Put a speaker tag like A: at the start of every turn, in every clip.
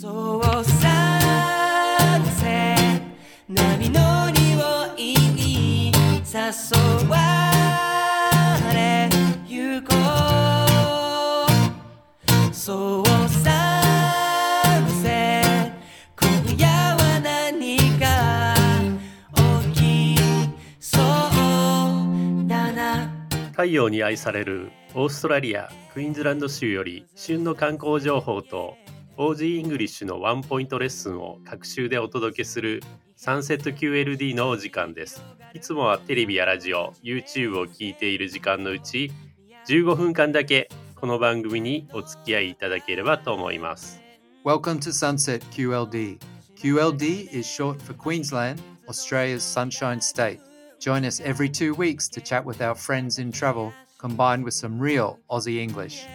A: そうさせ波乗りをいい誘われゆこうそうさせ今夜は何か起きそうだな
B: 太陽に愛されるオーストラリアクイーンズランド州よ。り旬の観光情報と OG イングリッシュのワンポイントレッスンを各週でお届けするサンセット QLD のお時間ですいつもはテレビやラジオ YouTube を聞いている時間のうち15分間だけこの番組にお付き合いいただければと思います
C: Welcome to Sunset QLD. QLD is short for Queensland, Australia's sunshine state. Join us every two weeks to chat with our friends in travel, combined with some real Aussie English.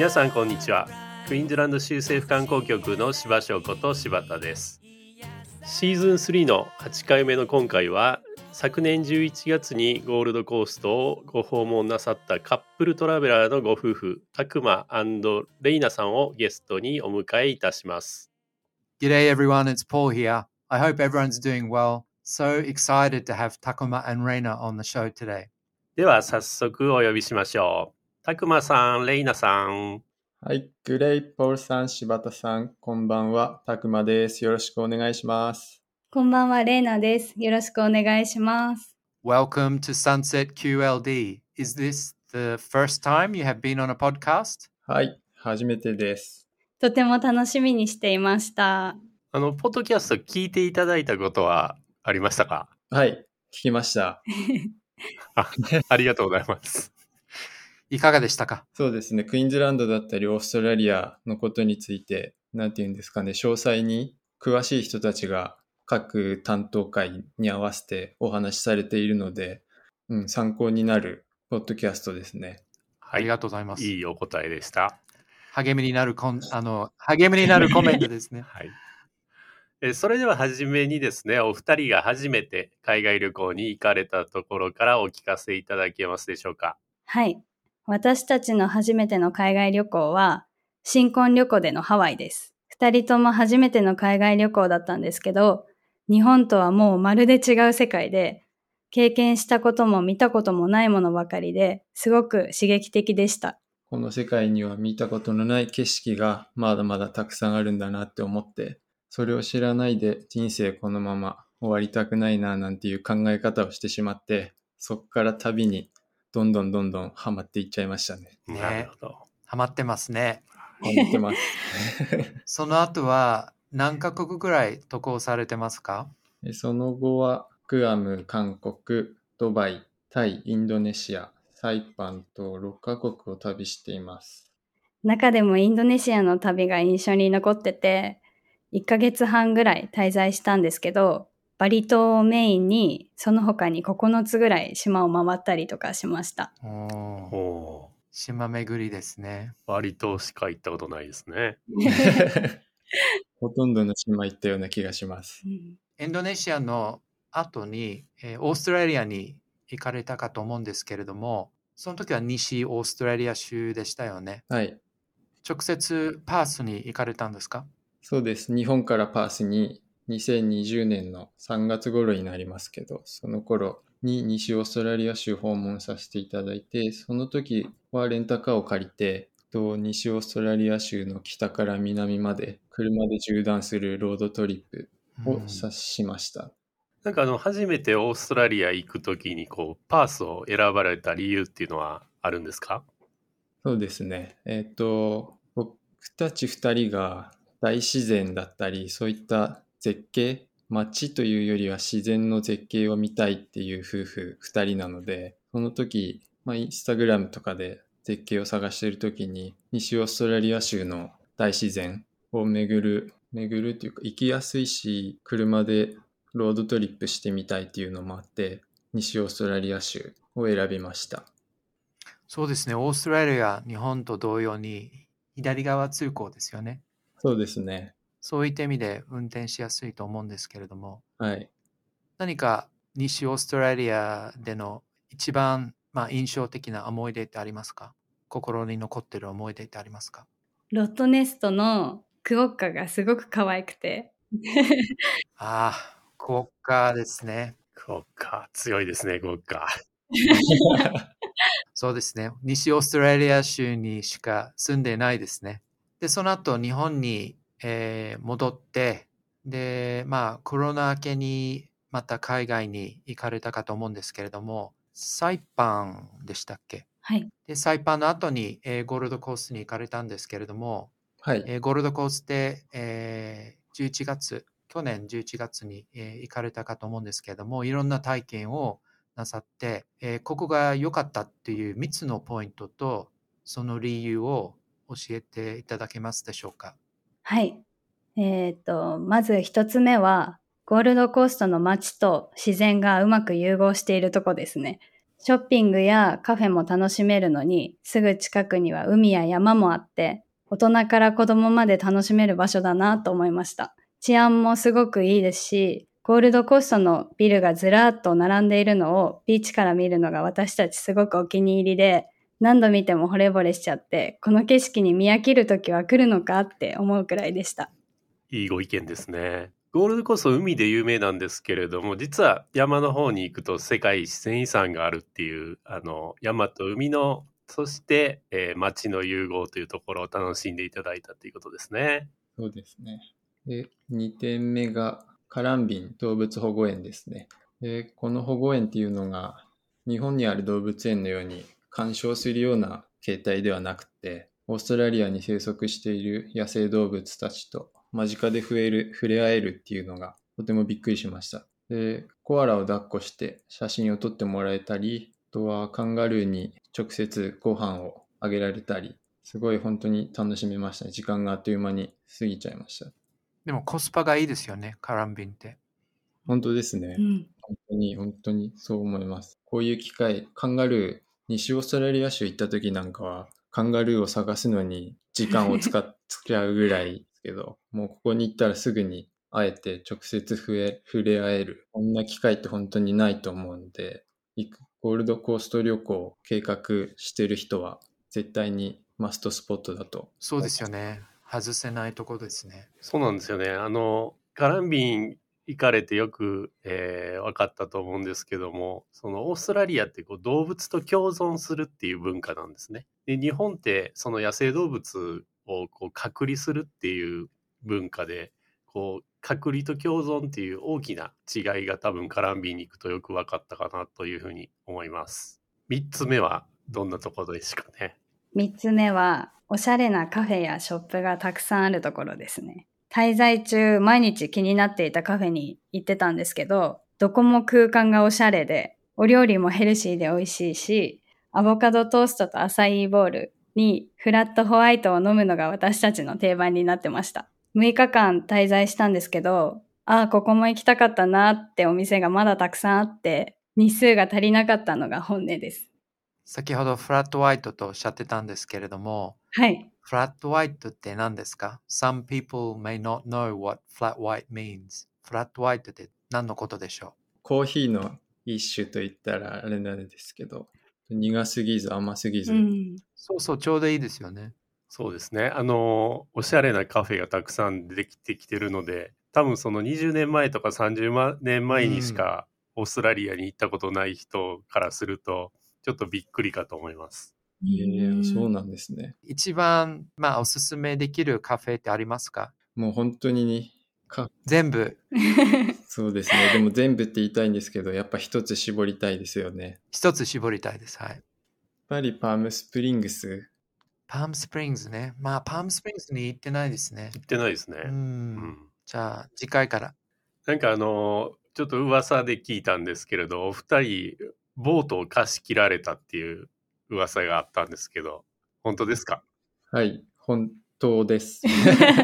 B: 皆さんこんにちはクイーンズランド州政府観光局の柴翔子と柴田ですシーズン3の8回目の今回は昨年11月にゴールドコーストをご訪問なさったカップルトラベラーのご夫婦たくまレイナさんをゲストにお迎えいたします
C: G'day everyone, it's Paul here. I hope everyone's doing well. So excited to have Takuma and Reina on the show today.
B: では早速お呼びしましょうたくまさんレイナさん
D: はい。グレイポールさん、柴田さん、こんばんは。たくまです。よろしくお願いします。
E: こんばんは、レイナです。よろしくお願いします。
C: Welcome to Sunset QLD. Is this the first time you have been on a podcast?
D: はい。初めてです。
E: とても楽しみにしていました。
B: あのポッドキャスト聞いていただいたことはありましたか？
D: はい。聞きました。
B: あありがとうございます
C: いかがでしたか？
D: そうですね。クイーンズランドだったり、オーストラリアのことについて、なんていうんですかね、詳細に詳しい人たちが各担当会に合わせてお話しされているので、うん、参考になるポッドキャストですね。
B: はい
C: ありがとうございます。
B: いいお答えでした
C: 励みになるコンあの励みになるコメントですね。
B: はい。えそれでは初めにですね、お二人が初めて海外旅行に行かれたところからお聞かせいただけますでしょうか？
E: はい。私たちの初めての海外旅行は、新婚旅行でのハワイです。二人とも初めての海外旅行だったんですけど、日本とはもうまるで違う世界で、経験したことも見たこともないものばかりで、すごく刺激的でした。
D: この世界には見たことのない景色がまだまだたくさんあるんだなって思って、それを知らないで人生このまま終わりたくないななんていう考え方をしてしまって、そこから旅にどんどんどんどんハマっていっちゃいましたね。
C: ね
B: なるほど。
C: ハマってますね。
D: ハマってます。
C: その後は何カ国ぐらい渡航されてますか？
D: でその後はグアム、韓国、ドバイ、タイ、インドネシア、サイパンと6カ国を旅しています。
E: 中でもインドネシアの旅が印象に残ってて、1ヶ月半ぐらい滞在したんですけど、バリ島をメインに、その他に9つぐらい島を回ったりとかしました。
B: お
C: 島巡りですね。
B: ー割としか行ったことないですね。
D: ほとんどの島行ったような気がします。
C: インドネシアの後に、えーオーストラリアに行かれたかと思うんですけれども、その時は西オーストラリア州でしたよね。
D: はい。
C: 直接パースに行かれたんですか？
D: そうです。日本からパースに2020年の3月頃になりますけど、その頃に西オーストラリア州訪問させていただいて、その時はレンタカーを借りて、と西オーストラリア州の北から南まで車で縦断するロードトリップをさしました。
B: なんかあの初めてオーストラリア行くときにこうパースを選ばれた理由っていうのはあるんですか？
D: そうですね。えっ、と、僕たち二人が大自然だったり、そういった絶景、街というよりは自然の絶景を見たいっていう夫婦二人なので、その時、まあ、インスタグラムとかで絶景を探している時に、西オーストラリア州の大自然を巡る、巡るっていうか、行きやすいし、車でロードトリップしてみたいっていうのもあって、西オーストラリア州を選びました。
C: そうですね。オーストラリア、日本と同様に左側通行ですよね。
D: そうですね。
C: そういった意味で運転しやすいと思うんですけれども、
D: はい。
C: 何か西オーストラリアでの一番、まあ、印象的な思い出ってありますか？心に残ってる思い出ってありますか？
E: ロットネストのクオッカがすごく可愛くて。
C: ああ、クオッカですね。
B: クオッカー、強いですね、クオッカ
C: そうですね。西オーストラリア州にしか住んでないですね。で、その後日本に、えー戻って、で、まあコロナ明けにまた海外に行かれたかと思うんですけれども、サイパンでしたっけ？
E: はい。
C: で、サイパンの後に、えーゴールドコーストに行かれたんですけれども、
D: はい。
C: えーゴールドコーストで、えー11月、去年11月に、えー行かれたかと思うんですけれども、いろんな体験をなさって、えーここが良かったっていう3つのポイントと、その理由を教えていただけますでしょうか？
E: はい。えっ、と、まず一つ目は、ゴールドコーストの街と自然がうまく融合しているとこですね。ショッピングやカフェも楽しめるのに、すぐ近くには海や山もあって、大人から子供まで楽しめる場所だなと思いました。治安もすごくいいですし、ゴールドコーストのビルがずらーっと並んでいるのをビーチから見るのが私たちすごくお気に入りで、何度見ても惚れ惚れしちゃって、この景色に見飽きる時は来るのかって思うくらいでした。
B: ー。いいご意見ですね。ゴールドコースト海で有名なんですけれども、実は山の方に行くと世界自然遺産があるっていう、あの、山と海の、そして、えー街の融合というところを楽しんでいただいたということですね。
D: そうですね。で、2点目がカランビン動物保護園ですね。で、この保護園っていうのが日本にある動物園のように鑑賞するような形態ではなくて、オーストラリアに生息している野生動物たちと間近で触れる触れ合えるっていうのがとてもびっくりしました。で、コアラを抱っこして写真を撮ってもらえたり、あとはカンガルーに直接ご飯をあげられたり、すごい本当に楽しめましたね。時間があっという間に過ぎちゃいました。
C: でもコスパがいいですよね、カランビンって。
D: 本当ですね。
E: うん。
D: 本当に、本当にそう思います。こういう機会、カンガルー、西オーストラリア州行った時なんかは、カンガルーを探すのに時間を使っ ちゃうぐらいですけど、もうここに行ったらすぐに会えて直接触れ触れ合える。こんな機会って本当にないと思うんで、行くゴールドコースト旅行を計画してる人は、絶対にマストスポットだと。
C: そうですよね。外せないところですね。
B: そうなんですよね。あの、カランビン行かれてよく、えー分かったと思うんですけども、そのオーストラリアってこう動物と共存するっていう文化なんですね。で、日本ってその野生動物をこう隔離するっていう文化で、こう隔離と共存っていう大きな違いが多分カランビンに行くとよく分かったかなというふうに思います。三つ目はどんなところですかね。
E: 三つ目は、おしゃれなカフェやショップがたくさんあるところですね。滞在中、毎日気になっていたカフェに行ってたんですけど、どこも空間がおしゃれで、お料理もヘルシーで美味しいし、アボカドトーストとアサイーボールにフラットホワイトを飲むのが私たちの定番になってました。6日間滞在したんですけど、ああ、ここも行きたかったなってお店がまだたくさんあって、日数が足りなかったのが本音です。
C: 先ほどフラットホワイトとおっしゃってたんですけれども、
E: はい。
C: フラットホワイトって何ですか ?Some people may not know what flat white means. フラットホワイトって何のことでしょ
D: コーヒーの一種と言ったらあれなんですけど、苦すぎず甘すぎず、
E: うん。
C: うそうそう、ちょうどいいですよね。
B: そうですね。あの、おしゃれなカフェがたくさんできてきてるので、多分その20年前とか30年前にしかオーストラリアに行ったことない人からすると、ちょっとびっくりかと思います。
D: ええそうなんですね。
C: 一番、まあ、おすすめできるカフェってありますか？
D: もう本当にねか
C: 全部、
D: そうですね。でも全部って言いたいんですけど、やっぱ一つ絞りたいですよね。
C: 一つ絞りたいです。はい。
D: やっぱりパームスプリングス。
C: パームスプリングスね。まあ、パームスプリングスに行ってないですね。
B: 行ってないですね。
C: う。
B: うんん。
C: じゃあ、次回から。
B: なんかあの、ちょっと噂で聞いたんですけれど、お二人、ボートを貸し切られたっていう噂があったんですけど、本当ですか？
D: はい、本当です。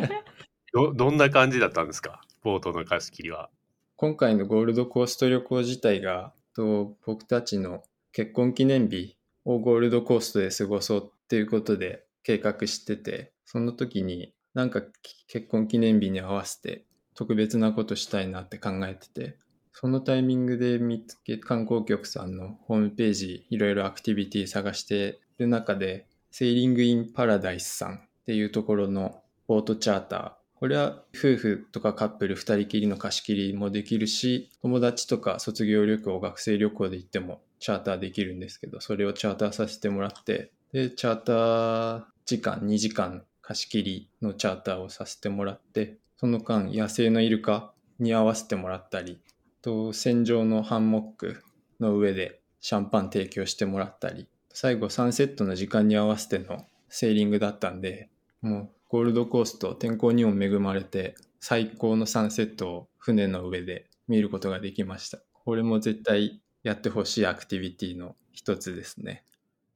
B: ど、どんな感じだったんですか？ボートの貸し切りは。
D: 今回のゴールドコースト旅行自体が、と僕たちの結婚記念日をゴールドコーストで過ごそうっていうことで計画してて、その時になんかき結婚記念日に合わせて特別なことしたいなって考えてて、そのタイミングで見つけ、観光局さんのホームページ、いろいろアクティビティ探してる中で、セーリングインパラダイスさんっていうところのボートチャーター。これは夫婦とかカップル二人きりの貸し切りもできるし、友達とか卒業旅行、学生旅行で行ってもチャーターできるんですけど、それをチャーターさせてもらって、で、チャーター時間2時間貸し切りのチャーターをさせてもらって、その間野生のイルカに合わせてもらったり、と船上のハンモックの上でシャンパン提供してもらったり、最後サンセットの時間に合わせてのセーリングだったんで、もうゴールドコースト天候にも恵まれて最高のサンセットを船の上で見ることができました。これも絶対やってほしいアクティビティの一つですね。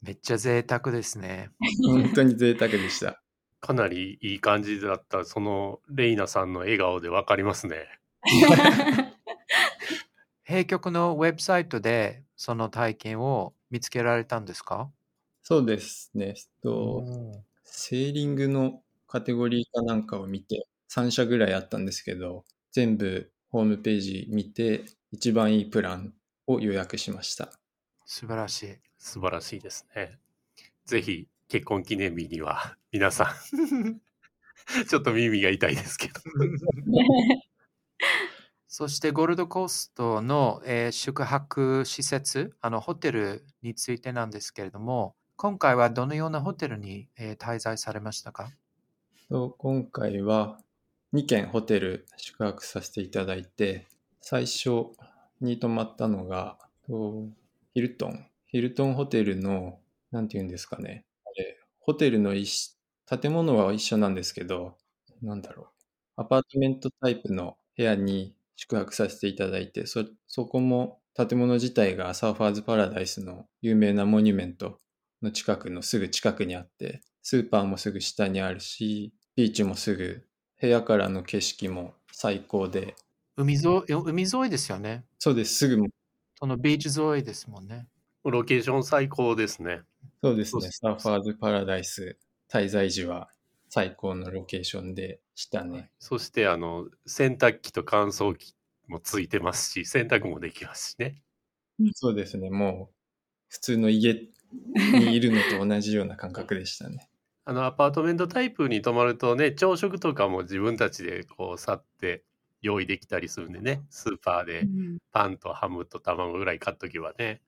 C: めっちゃ贅沢ですね。
D: 本当に贅沢でした。
B: かなりいい感じだった、そのレイナさんの笑顔でわかりますね。
C: 閉局のウェブサイトでその体験を見つけられたんですか？
D: そうですね。えっとセーリングのカテゴリーかなんかを見て、3社ぐらいあったんですけど、全部ホームページ見て、一番いいプランを予約しました。
C: 素晴らしい。
B: 素晴らしいですね。ぜひ結婚記念日には皆さん ちょっと耳が痛いですけど。
C: そしてゴールドコーストの、えー宿泊施設、あのホテルについてなんですけれども、今回はどのようなホテルに、えー滞在されましたか？
D: 今回は2軒ホテル宿泊させていただいて、最初に泊まったのが、ヒルトン。ヒルトンホテルの、なんて言うんですかね。あれホテルの一建物は一緒なんですけど、なんだろう。アパートメントタイプの部屋に宿泊させていただいて、そ、そこも建物自体がサーファーズパラダイスの有名なモニュメントの近くのすぐ近くにあって、スーパーもすぐ下にあるし、ビーチもすぐ、部屋からの景色も最高で、
C: 海沿い海沿いですよね。
D: そうです、すぐ、
C: そのビーチ沿いですもんね。
B: ロケーション最高ですね。
D: そうですね、
B: す
D: サーファーズパラダイス滞在時は最高のロケーションでしたね。
B: そしてあの洗濯機と乾燥機もついてますし、洗濯もできますしね。
D: そうですね、もう普通の家にいるのと同じような感覚でしたね。
B: あのアパートメントタイプに泊まるとね、朝食とかも自分たちでこう去って用意できたりするんでね、スーパーでパンとハムと卵ぐらい買っとけばね。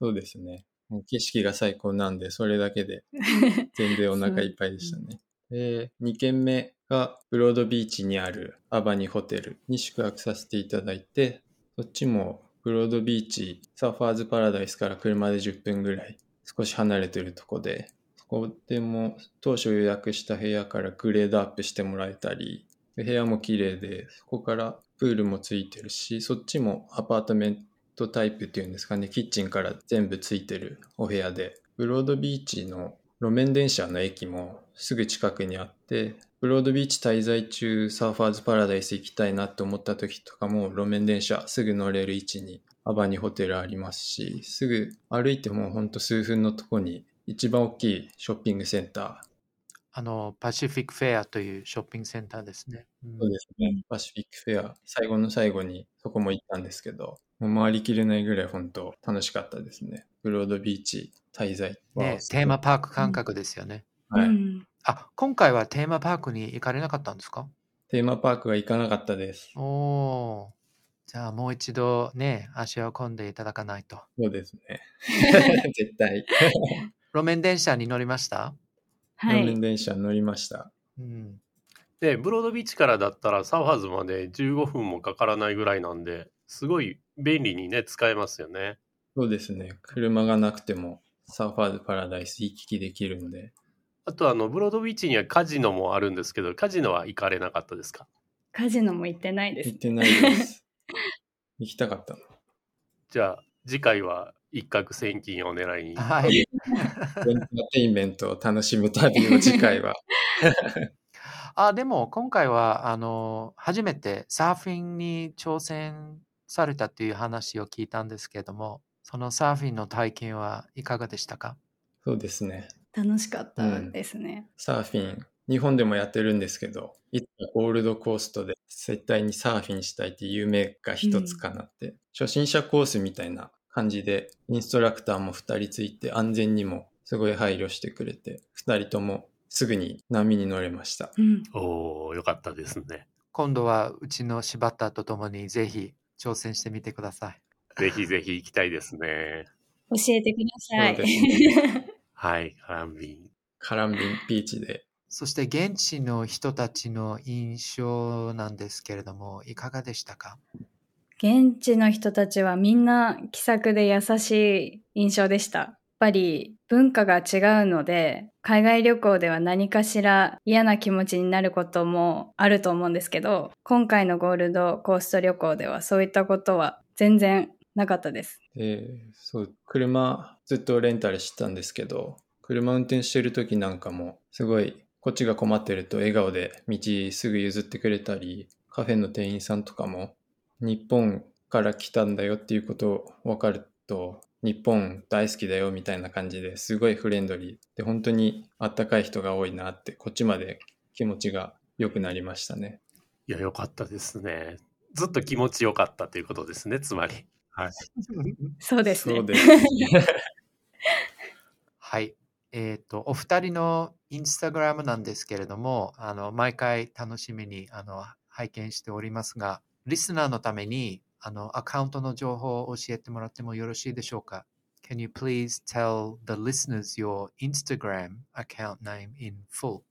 D: そうですね。もう景色が最高なんで、それだけで 全然お腹いっぱいでしたね。で、2軒目がブロードビーチにあるアバニホテルに宿泊させていただいて、そっちもブロードビーチ、サーファーズパラダイスから車で10分ぐらい少し離れてるとこで、そこでも当初予約した部屋からグレードアップしてもらえたり、部屋も綺麗で、そこからプールもついてるし、そっちもアパートメントタイプっていうんですかね、キッチンから全部ついてるお部屋で、ブロードビーチの路面電車の駅もすぐ近くにあって、ブロードビーチ滞在中、サーファーズパラダイス行きたいなって思った時とかも、路面電車すぐ乗れる位置にアバニホテルありますし、すぐ歩いてもほんと数分のとこに一番大きいショッピングセンター、
C: あの、パシフィックフェアというショッピングセンターですね。うん
D: そうですね。パシフィックフェア、最後の最後にそこも行ったんですけど、もう回りきれないぐらい本当楽しかったですね。ブロードビーチ滞在は
C: ね、テーマパーク感覚ですよね。
D: はい、
E: うん
C: あ、今回はテーマパークに行かれなかったんですか？
D: テーマパークは行かなかったです。
C: おおー。じゃあもう一度ね、足を込んでいただかないと。
D: そうですね。絶対。
C: 路面電車に乗りました？
E: はい
D: 路面。電車乗りました。
C: うん。
B: で、ブロードビーチからだったらサーファーズまで15分もかからないぐらいなんで、すごい便利にね、使えますよね。
D: そうですね。車がなくてもサーファーズパラダイス行き来できるので、
B: あとあの、ブロードビーチにはカジノもあるんですけど、カジノは行かれなかったですか？
E: カジノも行ってないです
D: 行っ。てないです。行きたかったの。
B: じゃあ、次回は一攫千金を狙いに。
C: はい。
D: エンターテインメントを楽しむ旅を次回は。
C: あ、でも今回は、あの、初めてサーフィンに挑戦されたっていう話を聞いたんですけれども、そのサーフィンの体験はいかがでしたか？
D: そうですね。
E: 楽しかったですね。
D: サーフィン日本でもやってるんですけど、いつかゴールドコーストで絶対にサーフィンしたいっていう夢が一つかなって、初心者コースみたいな感じで、インストラクターも二人ついて安全にもすごい配慮してくれて、二人ともすぐに波に乗れました。
E: うん。
B: おおよかったですね。
C: 今度はうちの柴田と共にぜひ挑戦してみてください。
B: ぜひぜひ行きたいですね。
E: 教えてください。
D: そうです
B: はい、カランビン。
D: カランビンビーチで。
C: そして現地の人たちの印象なんですけれども、いかがでしたか？
E: 現地の人たちはみんな気さくで優しい印象でした。やっぱり文化が違うので、海外旅行では何かしら嫌な気持ちになることもあると思うんですけど、今回のゴールドコースト旅行ではそういったことは全然なかったです。
D: で、そう、車ずっとレンタルしてたんですけど、車運転してる時なんかも、すごい、こっちが困ってると笑顔で道すぐ譲ってくれたり、カフェの店員さんとかも、日本から来たんだよっていうことを分かると、日本大好きだよみたいな感じですごいフレンドリーで、本当にあったかい人が多いなって、こっちまで気持ちが良くなりましたね。
B: いや、よかったですね。ずっと気持ちよかったということですね、つまり。はい。
E: そうですね。
D: そうですね。
C: はい。えっ、と、お二人のインスタグラムなんですけれども、あの、毎回楽しみに、あの、拝見しておりますが、リスナーのために、あの、アカウントの情報を教えてもらってもよろしいでしょうか？Can you please tell the listeners your Instagram account name in full?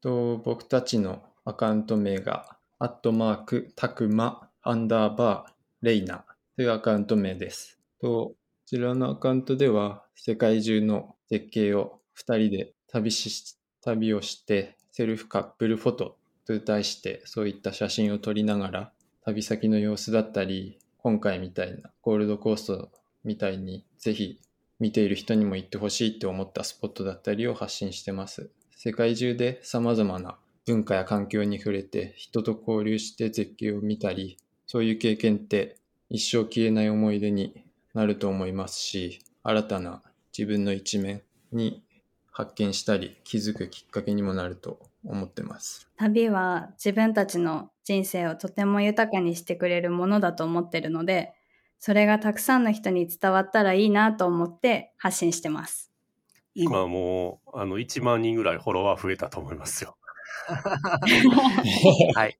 D: と僕たちのアカウント名が、アットマーク、たくま、アンダーバー、レイナというアカウント名です。と、こちらのアカウントでは、世界中の絶景を2人で旅し、旅をして、セルフカップルフォトと題して、そういった写真を撮りながら、旅先の様子だったり、今回みたいなゴールドコーストみたいに、ぜひ見ている人にも行ってほしいって思ったスポットだったりを発信してます。世界中で様々な文化や環境に触れて人と交流して絶景を見たり、そういう経験って一生消えない思い出になると思いますし、新たな自分の一面に発見したり気づくきっかけにもなると思ってます。
E: 旅は自分たちの人生をとても豊かにしてくれるものだと思ってるので、それがたくさんの人に伝わったらいいなと思って発信してます。
B: 今もう、あの、1万人ぐらいフォロワー増えたと思いますよ。
C: はい。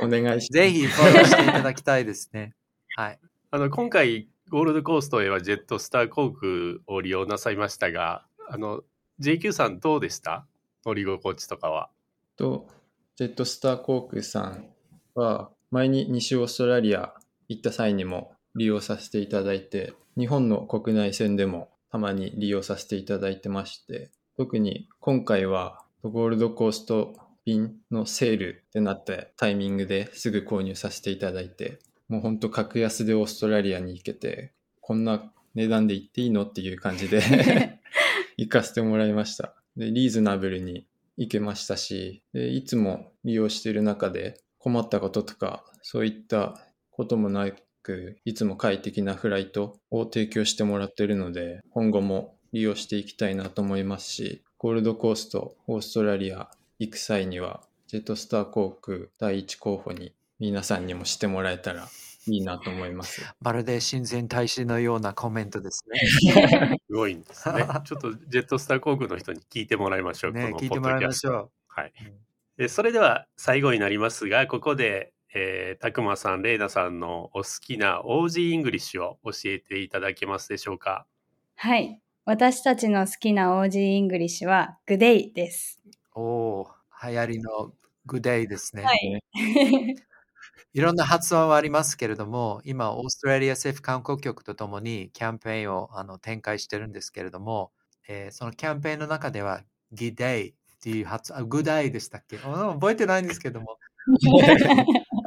D: お願いします。
C: ぜひフォローしていただきたいですね。はい。
B: あの、今回、ゴールドコーストへはジェットスター航空を利用なさいましたが、あの、JQ さんどうでした？乗り心地とかは。
D: と、ジェットスター航空さんは、前に西オーストラリア行った際にも利用させていただいて、日本の国内線でもたまに利用させていただいてまして、特に今回はゴールドコースト便のセールってなったタイミングですぐ購入させていただいて、もうほんと格安でオーストラリアに行けて、こんな値段で行っていいのっていう感じで 行かせてもらいました。で、リーズナブルに行けましたし、でいつも利用している中で困ったこととか、そういったこともなく、いつも快適なフライトを提供してもらっているので、今後も利用していきたいなと思いますし、ゴールドコースト、オーストラリア行く際には、ジェットスター航空第一候補に皆さんにもしてもらえたらいいなと思います。
C: まるで親善大使のようなコメントですね。
B: すごいんですね。ちょっとジェットスター航空の人に聞いてもらいましょう。
C: ね
B: この
C: 聞いてもらいましょう
B: はい。でそれでは最後になりますが、ここで、えー、たくまさん、れいなさんのお好きな OG イングリッシュを教えていただけますでしょうか？
E: はい。私たちの好きな OG English は Good Day です。
C: おお、流行りのグデイですね。
E: はい。
C: いろんな発音はありますけれども、今、オーストラリア政府観光局とともにキャンペーンをあの展開してるんですけれども、えーそのキャンペーンの中では、ギデイっていう発音、あ、グダイでしたっけ？あ覚えてないんですけども、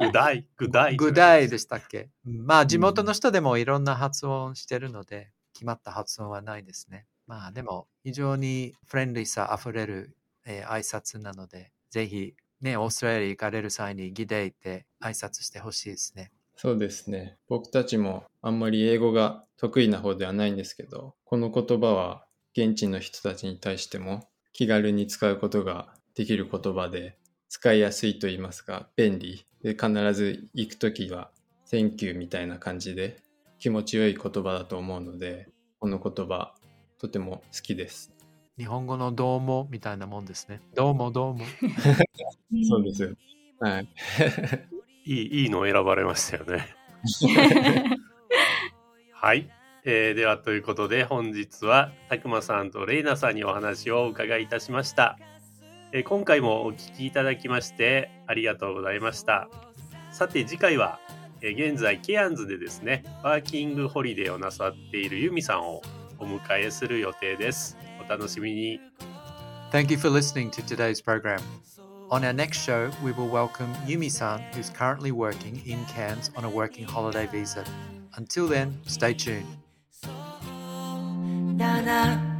B: グダイ、グダイ。
C: グダイでしたっけ？うんまあ、地元の人でもいろんな発音してるので、決まった発音はないですね。まあ、でも、非常にフレンリーさあふれる、えー挨拶なので、ぜひ、ね、オーストラリア行かれる際にギデイって挨拶してほしいですね。
D: そうですね。僕たちもあんまり英語が得意な方ではないんですけど、この言葉は現地の人たちに対しても気軽に使うことができる言葉で、使いやすいと言いますか、便利。で、必ず行くときは、Thank you みたいな感じで気持ちよい言葉だと思うので、この言葉、とても好きです。
C: 日本語のどうもみたいなもんですね。どうもどうも。
D: そうですよ。はい。
B: いいいいのを選ばれましたよね。はい。えーではということで本日はたくまさんとレイナさんにお話をお伺いいたしました、えー今回もお聞きいただきましてありがとうございましたさて次回は、えー現在ケアンズでですねワーキングホリデーをなさっているユミさんをお迎えする予定ですお楽しみに
C: Thank you for listening to today's program. On our next show, we will welcome Yumi san, who's currently working in Cairns on a working holiday visa. Until then, stay tuned.
A: だな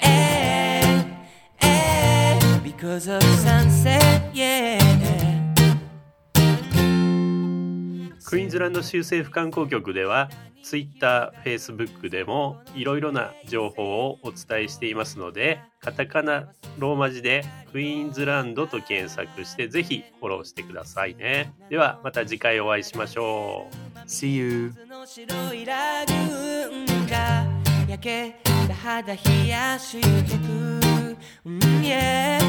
A: えーえー Because of sunset yeah
B: クイーンズランド州政府観光局では Twitter、Facebook でもいろいろな情報をお伝えしていますのでカタカナローマ字でクイーンズランドと検索してぜひフォローしてくださいね。ではまた次回お会いしましょう。
C: See you.
A: の白いラグーンが焼けた肌冷やしてく、うん、yeah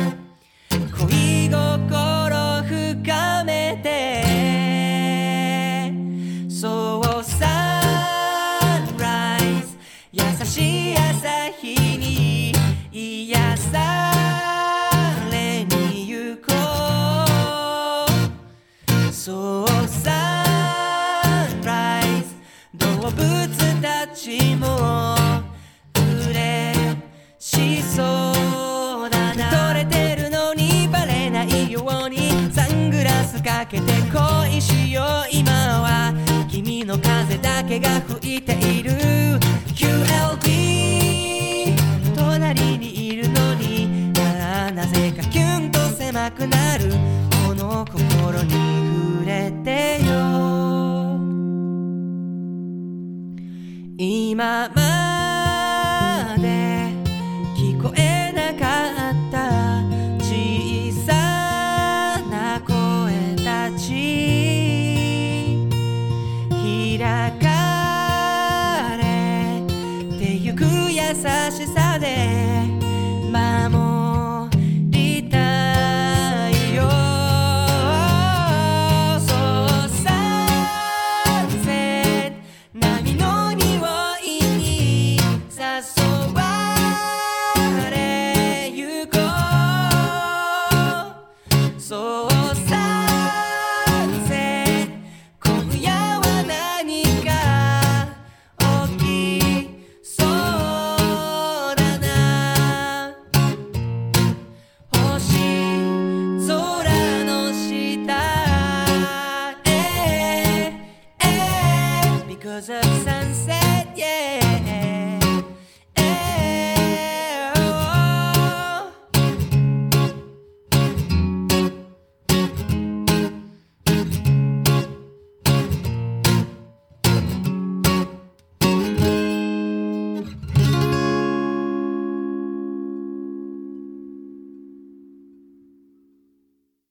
A: 恋心深めてかけて恋しよう。今は君の風だけが吹いている。QLD 隣にいるのに。ななぜかキュンと狭くなる。この心に触れてよ。今ま